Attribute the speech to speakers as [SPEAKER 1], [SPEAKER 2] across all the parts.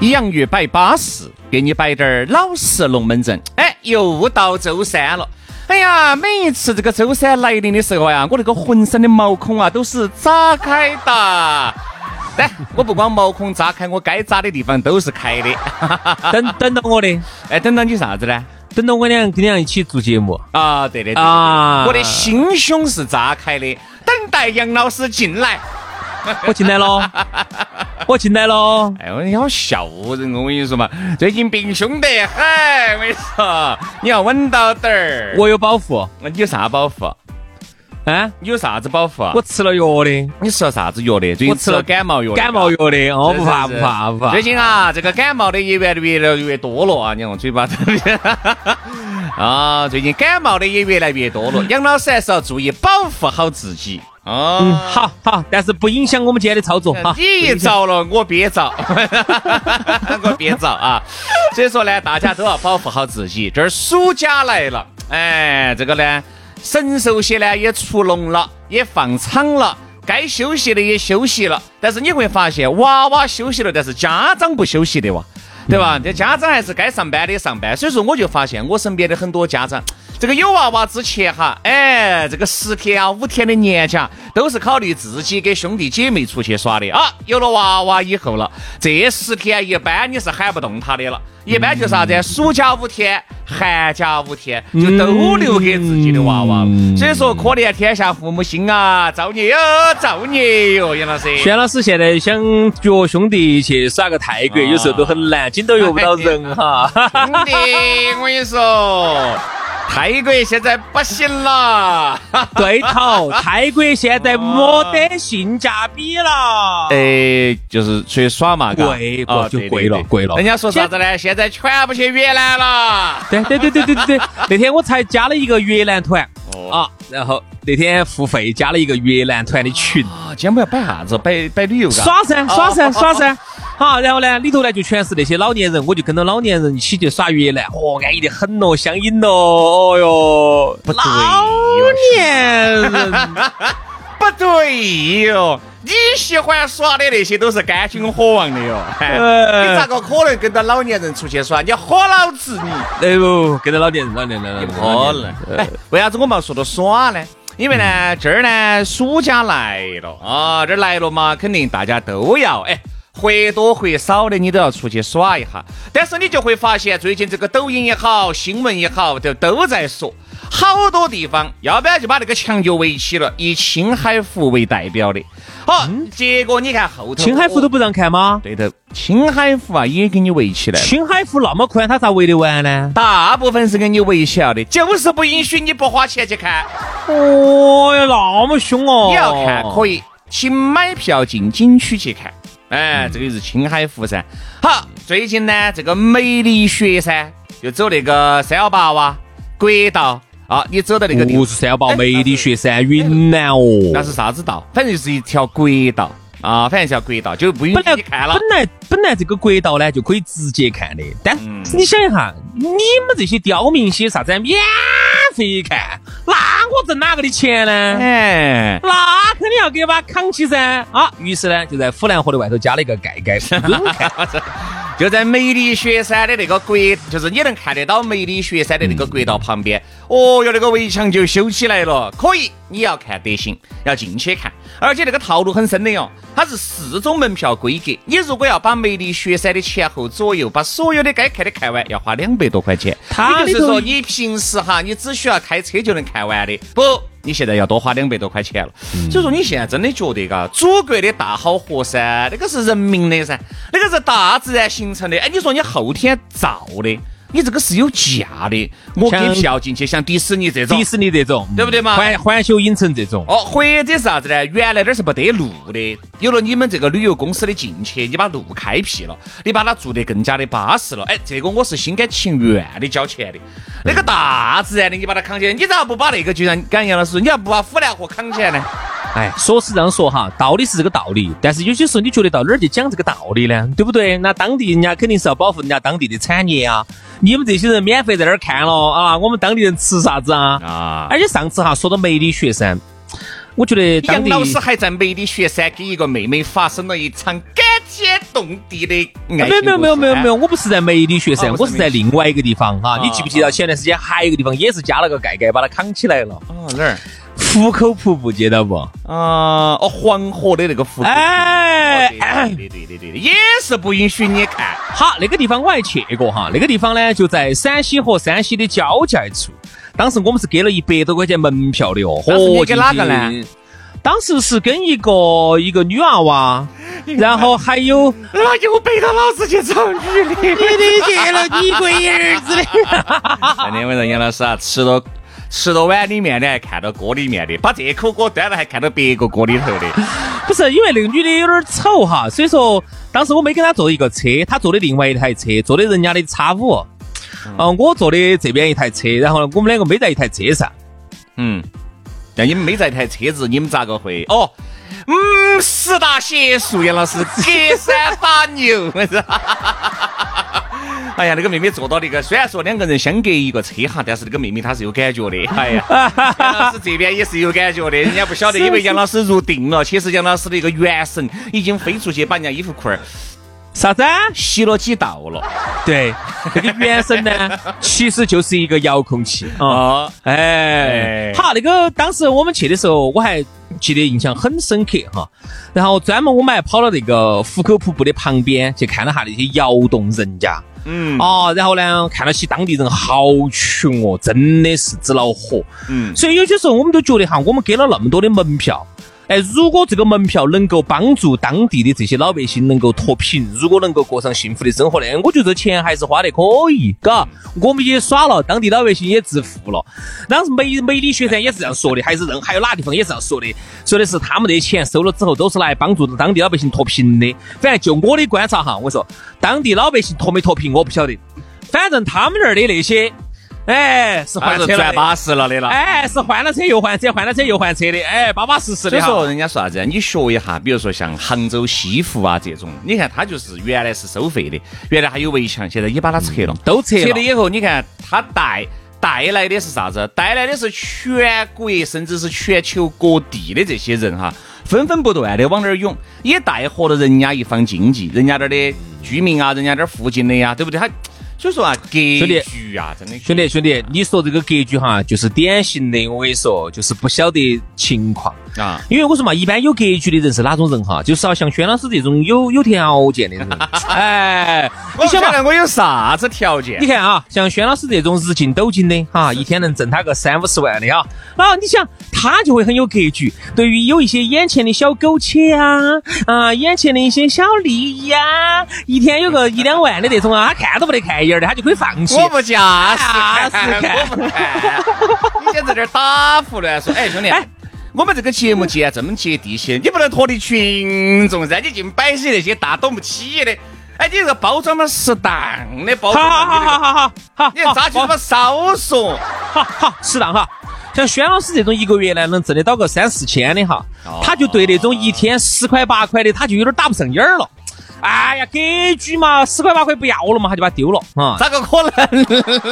[SPEAKER 1] 洋芋摆巴适，给你摆点儿老式龙门阵。哎，又到周三了。哎呀，每一次这个周三来临的时候呀，我那个浑身的毛孔啊都是炸开的。来我不光毛孔炸开，我该炸的地方都是开的。
[SPEAKER 2] 等等到我的，
[SPEAKER 1] 哎，等到你啥子呢？
[SPEAKER 2] 等到我俩跟你俩一起做节目
[SPEAKER 1] 啊！对的啊，我的心胸是炸开的，等待杨老师进来。
[SPEAKER 2] 我进来了，我进来了。
[SPEAKER 1] 哎呦，你好笑人哦！我跟你说嘛，最近病凶得很。我跟你说，你要稳到点儿。
[SPEAKER 2] 我有保护，
[SPEAKER 1] 那你有啥保护？啊，你有啥子保护啊？
[SPEAKER 2] 我吃了药的。
[SPEAKER 1] 你吃了啥子药的？最近吃了感冒药。
[SPEAKER 2] 感冒药的，哦，不怕不怕不怕。
[SPEAKER 1] 最近啊，这个感冒的也越来越来越多了啊！你看我嘴巴。啊，最近感冒的也越来越多了。杨老师还是要注意保护好自己。
[SPEAKER 2] 哦，好好，但是不影响我们今天的操作哈。
[SPEAKER 1] 你一着了，我别着，我别着啊。所以说呢，大家都要保护好自己。这儿暑假来了，哎，这个呢，神兽些呢也出笼了，也放场了，该休息的也休息了。但是你会发现，娃娃休息了，但是家长不休息的哇，对吧？这家长还是该上班的上班。所以说，我就发现我身边的很多家长。这个有娃娃之前哈，哎，这个十天啊、五天的年假都是考虑自己跟兄弟姐妹出去耍的啊。有了娃娃以后了，这十天一般你是喊不动他的了，一般就啥子？暑假五天、寒假五天，就都留给自己的娃娃。所以说，可怜天下父母心啊，造孽哟，造孽哟，杨老师。
[SPEAKER 2] 轩老师现在想约兄弟去耍个泰国，有时候都很难，紧都约不到人哈。
[SPEAKER 1] 兄弟，我跟你说。泰国现在不行了，
[SPEAKER 2] 对头，泰国现在没得性价比了。
[SPEAKER 1] 哎，就是去耍嘛，
[SPEAKER 2] 贵哦，就贵了，贵了。
[SPEAKER 1] 人家说啥子呢？现在全部去越南了。
[SPEAKER 2] 对对对对对对对，那天我才加了一个越南团啊，然后那天付费加了一个越南团的群。
[SPEAKER 1] 啊今天我们要摆啥子？摆摆旅游？
[SPEAKER 2] 耍噻，耍噻，耍噻。好，然后呢，里头呢就全是那些老年人，我就跟着老年人一起去耍越南，哦，安逸的很咯，相瘾咯，哦哟，不老年人
[SPEAKER 1] 不对哟，你喜欢耍的那些都是干金火旺的哟，你咋个可能跟着老年人出去耍？你火老子你！
[SPEAKER 2] 哎呦，跟着老年人，老年人，
[SPEAKER 1] 不可能。哎，为啥子我们要说到耍呢？因为呢，这儿呢暑假来了啊，这儿来了嘛，肯定大家都要哎。或多或少的，你都要出去耍一下。但是你就会发现，最近这个抖音也好，新闻也好，都都在说，好多地方，要不然就把那个墙就围起了，以青海湖为代表的。好，结果你看后头，
[SPEAKER 2] 青海湖都不让看吗？
[SPEAKER 1] 对头，青海湖啊也给你围起来了。
[SPEAKER 2] 青海湖那么宽，它咋围得完呢？
[SPEAKER 1] 大部分是给你围起来的，就是不允许你不花钱去看。
[SPEAKER 2] 哦哟，那么凶哦！
[SPEAKER 1] 你要看可以，请买票进景区去看。哎，这个是青海湖噻。好，最近呢，这个梅里雪山就走那个三幺八哇国道啊，你走到那个
[SPEAKER 2] 不是三幺八，梅里雪山云南哦，
[SPEAKER 1] 那是啥子道？反正就是一条国道啊，反正一条国道就不允许你看了。
[SPEAKER 2] 本来本来这个国道呢就可以直接看的，但你想一下，你们这些刁民些啥子免费看？那我挣哪个的钱呢？哎，那肯定要给把扛起噻啊！于是呢，就在府南河的外头加了一个盖盖，
[SPEAKER 1] 就在梅里雪山的那个国，就是你能看得到梅里雪山的那个国道旁边。哦哟，那个围墙就修起来了，可以，你要看得行，要进去看。而且那个套路很深的哟，它是四种门票规格。你如果要把梅里雪山的前后左右把所有的该看的看完，要花两百多块钱。它就是说你平时哈，你只需要开车就能看完的，不，你现在要多花两百多块钱了。所以说你现在真的觉得嘎，祖国的大好河山，那个是人民的噻，那个是大自然形成的。哎，你说你后天造的。你这个是有价的，我给票进去，像迪士尼这种，
[SPEAKER 2] 迪士尼这种，
[SPEAKER 1] 对不对嘛？
[SPEAKER 2] 环环球影城这种，
[SPEAKER 1] 哦，或者是啥子呢？原来那儿是没得路的，有了你们这个旅游公司的进去，你把路开辟了，你把它做得更加的巴适了。哎，这个我是心甘情愿的交钱的。那个大自然的，你把它扛起来，你咋不把那个就像刚杨老师，你要不把虎兰河扛起来呢？
[SPEAKER 2] 哎，说是这样说哈，道理是这个道理，但是有些时候你觉得到哪儿去讲这个道理呢？对不对？那当地人家肯定是要保护人家当地的产业啊。你们这些人免费在那儿看了啊，我们当地人吃啥子啊？啊！而且上次哈说到梅里雪山，我觉得
[SPEAKER 1] 杨老师还在梅里雪山给一个妹妹发生了一场感天动地的爱情。
[SPEAKER 2] 没有没有没有没有没有，我不是在梅里雪山，我是在另外一个地方哈。你记不记得前段时间还有一个地方也是加了个盖盖把它扛起来了？
[SPEAKER 1] 哦，哪儿？
[SPEAKER 2] 壶口瀑布记得不？
[SPEAKER 1] 啊，哦，黄河的那个湖。哎，对对对对对，也是不允许你看。
[SPEAKER 2] 好，那个地方我还去过哈，那个地方呢就在陕西和山西的交界处。当时我们是给了一百多块钱门票的哦。
[SPEAKER 1] 你给哪个呢？
[SPEAKER 2] 当时是跟一个一个女娃娃，然后还有
[SPEAKER 1] 那又背到老子去找女的，你
[SPEAKER 2] 理解了你龟儿子的。
[SPEAKER 1] 那天晚上杨老师啊，吃了。吃到碗里面的，还看到锅里面的，把这口锅端了，还看到别个锅里头的。
[SPEAKER 2] 不是，因为那个女的有点丑哈，所以说当时我没跟她坐一个车，她坐的另外一台车，坐的人家的叉五，嗯，我坐的这边一台车，然后我们两个没在一台车上。
[SPEAKER 1] 嗯，那你们没在一台车子，你们咋个会？哦，嗯，十大邪术，杨老师隔山打牛。哎呀，那个妹妹坐到那个，虽然说两个人相隔一个车哈，但是那个妹妹她是有感觉的。哎呀，杨老师这边也是有感觉的，人家不晓得，因为杨老师入定了，其实杨老师的一个元神已经飞出去，把人家衣服裤儿
[SPEAKER 2] 啥子
[SPEAKER 1] 洗了几道了。
[SPEAKER 2] 对，那个元神呢，其实就是一个遥控器啊。哎，好，那个当时我们去的时候，我还记得印象很深刻哈。然后专门我们还跑到那个壶口瀑布的旁边去看了下那些窑洞人家。嗯啊，然后呢，看到起当地人好穷哦，真的是纸恼火。嗯，所以有些时候我们都觉得哈，我们给了那么多的门票。哎，如果这个门票能够帮助当地的这些老百姓能够脱贫，如果能够过上幸福的生活呢，我觉得钱还是花得可以，嘎，我们也耍了，当地老百姓也致富了。当时梅梅里雪山也是这样说的，还是任还有哪地方也是这样说的，说的是他们的钱收了之后都是来帮助当地老百姓脱贫的。反正就我的观察哈，我说当地老百姓脱没脱贫我不晓得，反正他们那儿的那些。哎，是换车
[SPEAKER 1] 赚巴适了的了。
[SPEAKER 2] 哎，是换了车又换车，换了车又换车的。哎，巴巴适适的。
[SPEAKER 1] 所以说，人家说啥子？你学一下，比如说像杭州西湖啊这种，你看它就是原来是收费的，原来还有围墙，现在也把它拆了，
[SPEAKER 2] 都拆了。
[SPEAKER 1] 拆了以后，你看它带带来的是啥子？带来的是全国甚至是全球各地的这些人哈，纷纷不断的往那儿涌，也带活了人家一方经济，人家那儿的居民啊，人家那儿附近的呀，对不对？他。所以说啊，格局啊，真的，
[SPEAKER 2] 兄弟兄弟，你说这个格局哈，就是典型的，我跟你说，就是不晓得情况啊。因为我说嘛，一般有格局的人是哪种人哈？就是要像轩老师这种有有条件的人。哎，
[SPEAKER 1] 你想嘛，我有啥子条件？
[SPEAKER 2] 你看啊，像轩老师这种日进斗金的哈，一天能挣他个三五十万的哈，啊，你想他就会很有格局。对于有一些眼前的小苟且啊啊，眼前的一些小利益啊，一天有个一两万的那种啊，他看都不得看一眼。的他就可以放弃。
[SPEAKER 1] 我不驾驶，我不看。你先在这儿打胡乱说。哎，兄弟，我们这个节目既然这么接地气，你不能脱离群众噻。你净摆些那些大懂不起的。哎，你这个包装嘛，适当的包装。
[SPEAKER 2] 好好好好好好。
[SPEAKER 1] 你咋就这么少说？
[SPEAKER 2] 好好适当哈。像轩老师这种一个月呢能挣得到个三四千的哈，他就对那种一天十块八块的，他就有点打不上眼儿了。哎呀，格局嘛，十块八块不要了嘛，他就把它丢了啊？
[SPEAKER 1] 咋个可能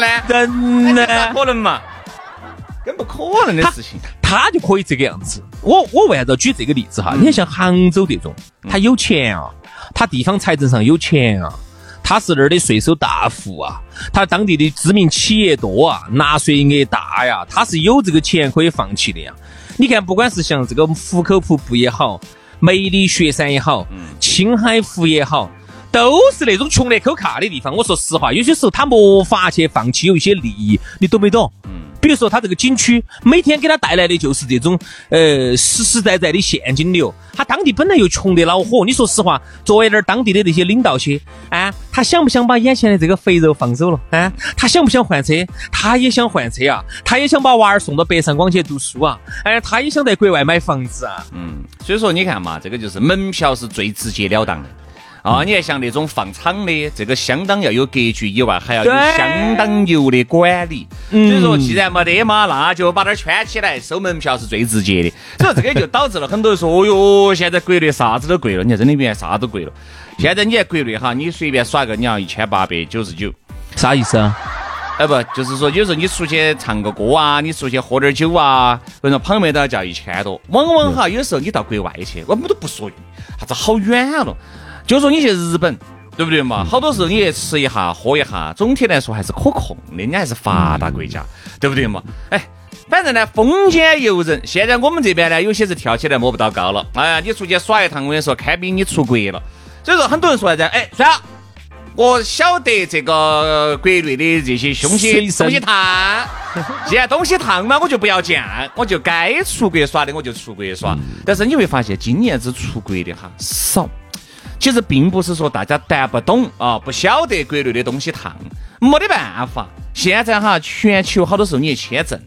[SPEAKER 1] 呢？
[SPEAKER 2] 真的？
[SPEAKER 1] 咋可能嘛？更不可能的事情。
[SPEAKER 2] 他就可以这个样子。我我为啥子举这个例子哈？你看像杭州这种，他有钱啊，他地方财政上有钱啊，他是那儿的税收大户啊，他当地的知名企业多啊，纳税额大呀，他是有这个钱可以放弃的呀。你看，不管是像这个壶口瀑布也好。梅里雪山也好，青海湖也好，都是那种穷得抠卡的地方。我说实话，有些时候他没法去放弃有一些利益，你懂没懂？比如说他这个景区每天给他带来的就是这种呃实实在在的现金流，他当地本来又穷得恼火。你说实话，作为那儿当地的那些领导些，啊，他想不想把眼前的这个肥肉放走了？啊，他想不想换车？他也想换车啊，他也想把娃儿送到北上广去读书啊，哎，他也想在国外买房子啊。
[SPEAKER 1] 嗯，所以说你看嘛，这个就是门票是最直截了当的。啊，你看像那种放场的，这个相当要有格局以外，还要有相当牛的管理。所以说，既然没得嘛，那就把它圈起来，收门票是最直接的。所以这个就导致了很多人说，哦哟，现在国内啥子都贵了。你看，真的原来啥都贵了。现在你在国内哈，你随便耍个，你要一千八百九十九，
[SPEAKER 2] 啥意思啊？
[SPEAKER 1] 哎不，就是说有时候你出去唱个歌啊，你出去喝点酒啊，比如说旁边都要叫一千多。往往哈，有时候你到国外去，我们都不说啥子好远了。就说你去日本，对不对嘛？好多时候你去吃一下、喝一下，总体来说还是可控的。人家还是发达国家，对不对嘛？哎，反正呢，风间游人。现在我们这边呢，有些是跳起来摸不到高了。哎呀，你出去耍一趟，我跟你说，堪比你出国了。所以说，很多人说啥子？哎，算了，我晓得这个国内的这些东西 东西烫，既然东西烫嘛，我就不要见，我就该出国耍的我就出国耍。但是你会发现，今年子出国的哈少。其实并不是说大家谈不懂啊，不晓得国内的东西烫，没得办法。现在哈，全球好多时候你签证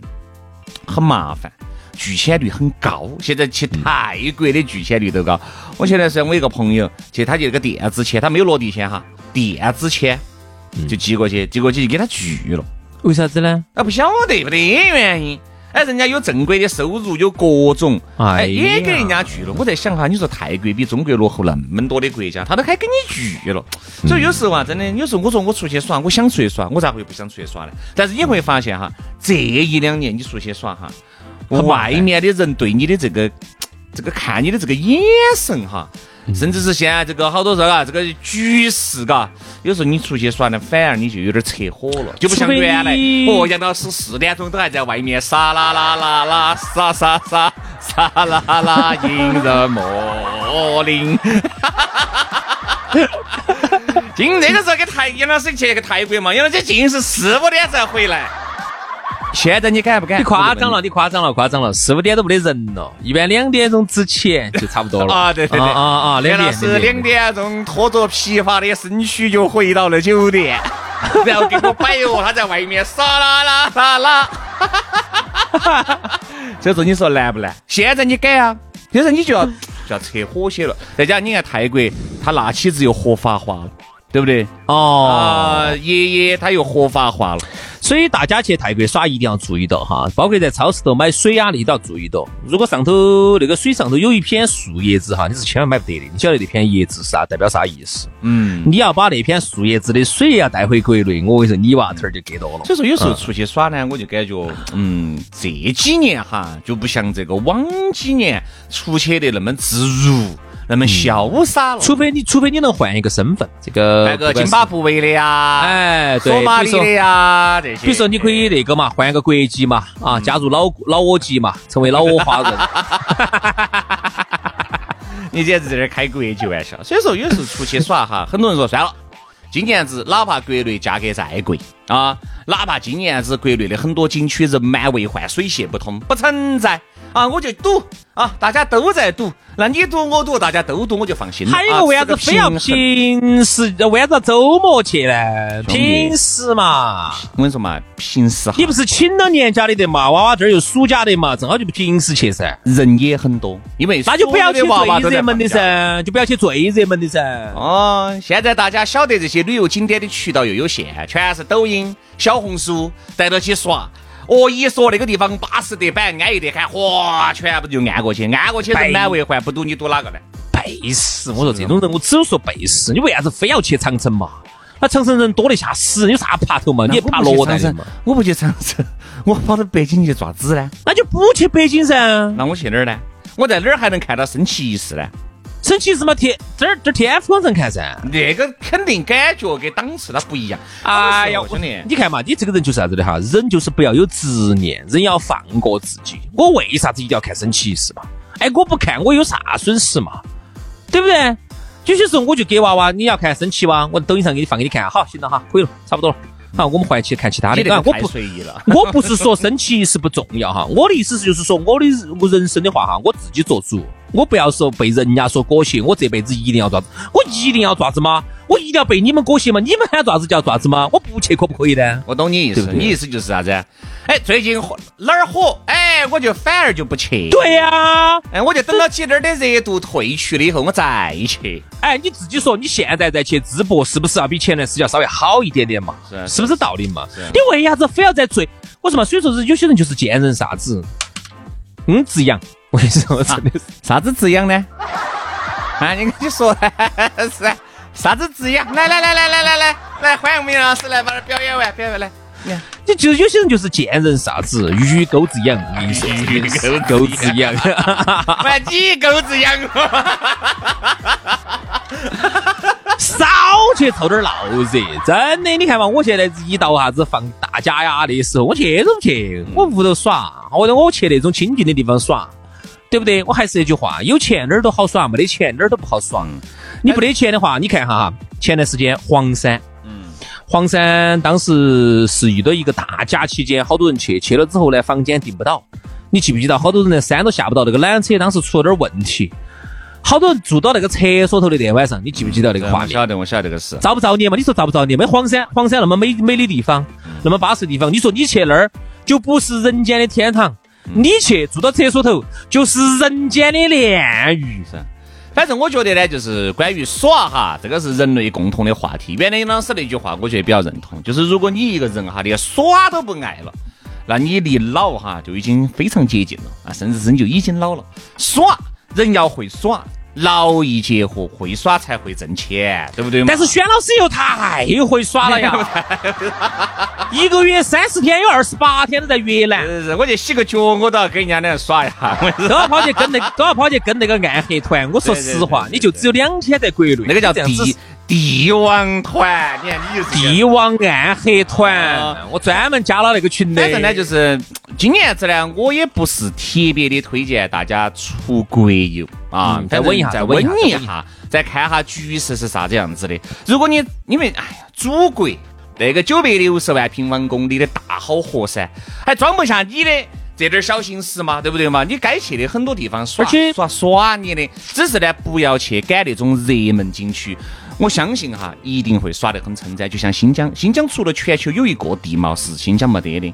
[SPEAKER 1] 很麻烦，拒签率很高。现在去泰国的拒签率都高。我前段时间我一个朋友去，他就那个电子签，他没有落地签哈，电子签就寄过去，寄过去就给他拒了。
[SPEAKER 2] 为啥子呢？
[SPEAKER 1] 啊，不晓得，没得原因。哎，人家有正规的收入，有各种，哎，也给人家拒了。我在想哈，你说泰国比中国落后那么多的国家，他都还给你拒了。所以有时候啊，真的，有时候我说我出去耍，我想出去耍，我咋会不想出去耍呢？但是你会发现哈，这一两年你出去耍哈，外面的人对你的这个这个看你的这个眼神哈。甚至是现在这个好多时候啊，这个局势嘎，有时候你出去耍呢，反而你就有点扯火了，就不像原来哦，杨老师四点钟都还在外面撒啦啦啦啦，撒撒撒撒啦啦，迎人莫林。今这个时候给泰杨老师去个泰国嘛，杨老师尽是四五点才回来。现在你敢不敢？
[SPEAKER 2] 你夸张了，你夸张了，夸张了！四五点都没得人了，一般两点钟之前就差不多了。
[SPEAKER 1] 啊，对对对，啊
[SPEAKER 2] 啊，两点
[SPEAKER 1] 是两点钟，拖着疲乏的身躯就回到了酒店，然后给我摆哦，他在外面撒啦啦撒啦。所以说你说难不难？现在你改啊，就是你就要就要扯火些了。再加上你看泰国，他那妻子又合法化了，对不对？哦，啊，爷爷他又合法化了。
[SPEAKER 2] 所以大家去泰国耍一定要注意到哈，包括在超市头买水啊，你都要注意到。如果上头那个水上头有一片树叶子哈，你是千万买不得的。你晓得那片叶子是啥代表啥意思？嗯，你要把那片树叶子的水要带回国内，我跟你说，你娃头儿就给到了。
[SPEAKER 1] 所以说有时候出去耍呢，我就感觉，嗯，这几年哈就不像这个往几年出去的那么自如。那么潇洒了，
[SPEAKER 2] 除非你，除非你能换一个身份，这个
[SPEAKER 1] 那个津巴布韦的呀，
[SPEAKER 2] 哎，
[SPEAKER 1] 对马里的呀，这些。
[SPEAKER 2] 比如说，你可以那个嘛，换一个国籍嘛，啊，加入老老挝籍嘛，成为老挝华人。
[SPEAKER 1] 你简直在这开国际玩笑。所以说，有时候出去耍哈，很多人说算了，今年子哪怕国内价格再贵啊，哪怕今年子国内的很多景区人满为患，水泄不通，不存在。啊，我就赌啊，大家都在赌，那你赌我赌，大家都赌，我就放心了。
[SPEAKER 2] 还有个为啥子非要平时，为啥子周末去呢？平时嘛，
[SPEAKER 1] 我跟你说嘛，平时
[SPEAKER 2] 你不是请了年假的得嘛？娃娃这儿又暑假的嘛，正好就平时去噻。
[SPEAKER 1] 人也很多，因为
[SPEAKER 2] 那就不要去最热门的噻，就不要去最热门的噻。
[SPEAKER 1] 哦，现在大家晓得这些旅游景点的渠道又有限，全是抖音、小红书带到去耍。哦，一说那个地方巴适得板，安逸得很，哗，全部就按过去，按过去人满为患，不赌你赌哪个呢？
[SPEAKER 2] 背时，我说这种人，我只有说背时。你为啥子非要去长城嘛？那长城人多得吓死，有啥爬头嘛？你爬罗
[SPEAKER 1] 丹
[SPEAKER 2] 嘛？
[SPEAKER 1] 我不去长城，我跑到北京去爪子呢？
[SPEAKER 2] 那就不去北京噻。
[SPEAKER 1] 那我去哪儿呢？我在哪儿还能看到升旗仪式呢？
[SPEAKER 2] 升旗是嘛天这儿这天府广场看噻，
[SPEAKER 1] 那个肯定感觉跟档次它不一样。哎呀，兄弟，
[SPEAKER 2] 你看嘛，你这个人就是啥子的哈？人就是不要有执念，人要放过自己。我为啥子一定要看升旗仪式嘛？哎，我不看我有啥损失嘛？对不对？有些时候我就给娃娃，你要看升旗哇？我抖音上给你放给你看，好，行了哈，可以了，差不多了。好，我们换去看其他的。
[SPEAKER 1] 啊，
[SPEAKER 2] 我不
[SPEAKER 1] 随意了。
[SPEAKER 2] 我不是说升旗仪式不重要哈，我的意思是就是说我的人生的话哈，我自己做主，我不要说被人家说裹挟，我这辈子一定要爪子，我一定要爪子吗？我一定要被你们裹挟吗？你们喊爪子叫爪子吗？我不去可不可以呢？
[SPEAKER 1] 我懂你意思，你意思就是啥子？哎，最近火哪儿火？哎，我就反而就不去。
[SPEAKER 2] 对呀，
[SPEAKER 1] 哎，我就等到起那儿的热度退去了以后，我再去。
[SPEAKER 2] 哎，你自己说，你现在再去淄博，是不是要比前段时间稍微好一点点嘛？是，是不是道理嘛？你为啥子非要在最？我说嘛，所以说是有些人就是见人啥子，嗯，滋养。我跟你说，真的是
[SPEAKER 1] 啥子滋养呢？啊，你跟你说是。啥子字养？来来来来来来来来，欢迎我们杨老师来把它表演完，表演完来。
[SPEAKER 2] 你就有些人就是见人啥子鱼钩子养，你说鱼钩钩子养，
[SPEAKER 1] 把你钩子养，
[SPEAKER 2] 少去凑点闹热，真的，你看嘛，我现在一到啥子放大假呀的时候，我去都不去，我屋头耍，或者我去那种清静的地方耍。对不对？我还是那句话，有钱哪儿都好耍，没得钱哪儿都不好耍。你不得钱的话，你看哈哈，前段时间黄山，嗯，黄山当时是遇到一个大假期间，好多人去，去了之后呢，房间订不到。你记不记得，好多人连山都下不到，那个缆车当时出了点问题，好多人住到那个厕所头的那晚上，你记不记得那个画面？
[SPEAKER 1] 晓得，我晓得这个事。
[SPEAKER 2] 造不造孽嘛？你说造不造孽？没黄山，黄山那么美美的地方，那么巴适的地方，你说你去那儿就不是人间的天堂。你去住到厕所头，就是人间的炼狱。
[SPEAKER 1] 噻，反正我觉得呢，就是关于耍哈，这个是人类共同的话题。原来老师那句话，我觉得比较认同，就是如果你一个人哈连耍都不爱了，那你离老哈就已经非常接近了啊，甚至是你就已经老了。耍，人要会耍。劳逸结合，会耍才会挣钱，对不对
[SPEAKER 2] 但是轩老师又太会耍了呀！一个月三十天有二十八天都在越南。
[SPEAKER 1] 我去洗个脚，我都要跟人家那耍一下。
[SPEAKER 2] 都要跑去跟那都要跑去跟那个暗黑团。我说实话，你就只有两天在国内。
[SPEAKER 1] 那个叫帝帝王团，你看你就是
[SPEAKER 2] 帝王暗黑团。我专门加了那个群的。
[SPEAKER 1] 反正呢，就是今年子呢，我也不是特别的推荐大家出国游。啊，再稳一下，再稳一下，再看下局势是啥子样子的。如果你因为哎呀，祖国那个九百六十万平方公里的大好河山，还装不下你的这点小心思嘛，对不对嘛？你该去的很多地方耍耍耍你的，只是呢不要去赶那种热门景区。我相信哈，一定会耍得很称赞。就像新疆，新疆除了全球有一个地貌是新疆没得的，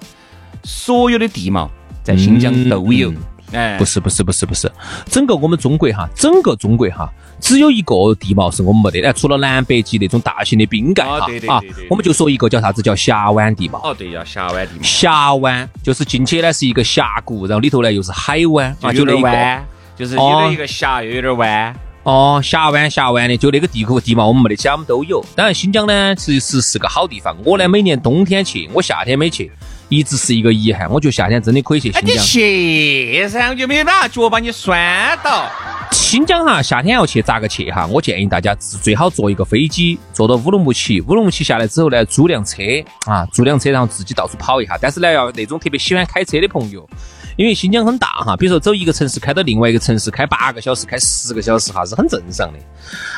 [SPEAKER 1] 所有的地貌在新疆都有。
[SPEAKER 2] 哎，不是不是不是不是，整个我们中国哈，整个中国哈，只有一个地貌是我们没得的，除了南北极那种大型的冰盖哈啊，我们就说一个叫啥子叫峡湾地貌。
[SPEAKER 1] 哦，对，叫峡湾地貌。
[SPEAKER 2] 峡湾就是进去呢是一个峡谷，然后里头呢又是海湾
[SPEAKER 1] 啊，就那弯，就是有点一个峡又有点弯。
[SPEAKER 2] 哦，峡湾峡湾的，就那个地口地貌我们没得，其他我们都有。当然新疆呢其实是个好地方，我呢每年冬天去，我夏天没去。一直是一个遗憾，我觉得夏天真的可以去新疆。你
[SPEAKER 1] 去噻，我就没把脚把你拴到。
[SPEAKER 2] 新疆哈，夏天要去咋个去哈？我建议大家最好坐一个飞机，坐到乌鲁木齐。乌鲁木齐下来之后呢，租辆车啊，租辆车然后自己到处跑一下。但是呢，要那种特别喜欢开车的朋友。因为新疆很大哈，比如说走一个城市开到另外一个城市，开八个小时、开十个小时哈，是很正常的。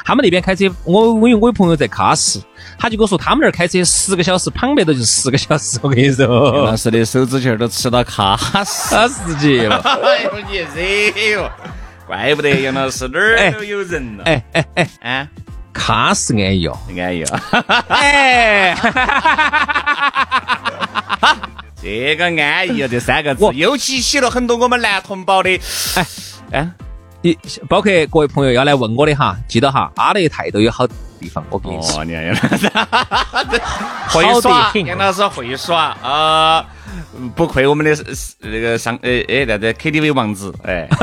[SPEAKER 2] 他们那边开车，我我有我有朋友在喀什，他就跟我说他们那儿开车十个小时，旁边的就十个小时。我跟你说，
[SPEAKER 1] 杨老师的手指尖都吃到喀
[SPEAKER 2] 什 去了。哎呦
[SPEAKER 1] 你热哟，怪不得杨老师哪儿都有人了。哎哎哎
[SPEAKER 2] 哎，喀什安逸哦，
[SPEAKER 1] 安逸哦。哎。这个安逸啊，这三个字又激起了很多我们男同胞的哎
[SPEAKER 2] 哎，你包括各位朋友要来问我的哈，记得哈，阿勒泰都有好地方，我跟你说。
[SPEAKER 1] 杨老师会耍，杨老师会耍啊，不愧我们的那个上哎哎那个 KTV 王子哎。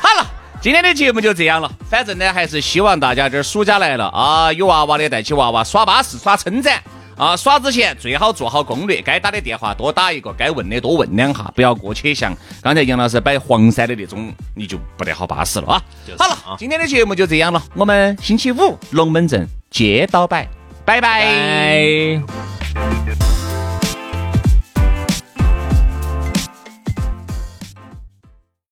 [SPEAKER 1] 好了，今天的节目就这样了，反正呢还是希望大家这暑假来了啊，有娃娃的带起娃娃耍巴适，耍称赞。啊，耍之前最好做好攻略，该打的电话多打一个，该问的多问两下，不要过去像刚才杨老师摆黄山的那种，你就不得好巴适了啊！好了，今天的节目就这样了，我们星期五龙门阵接到摆，拜拜。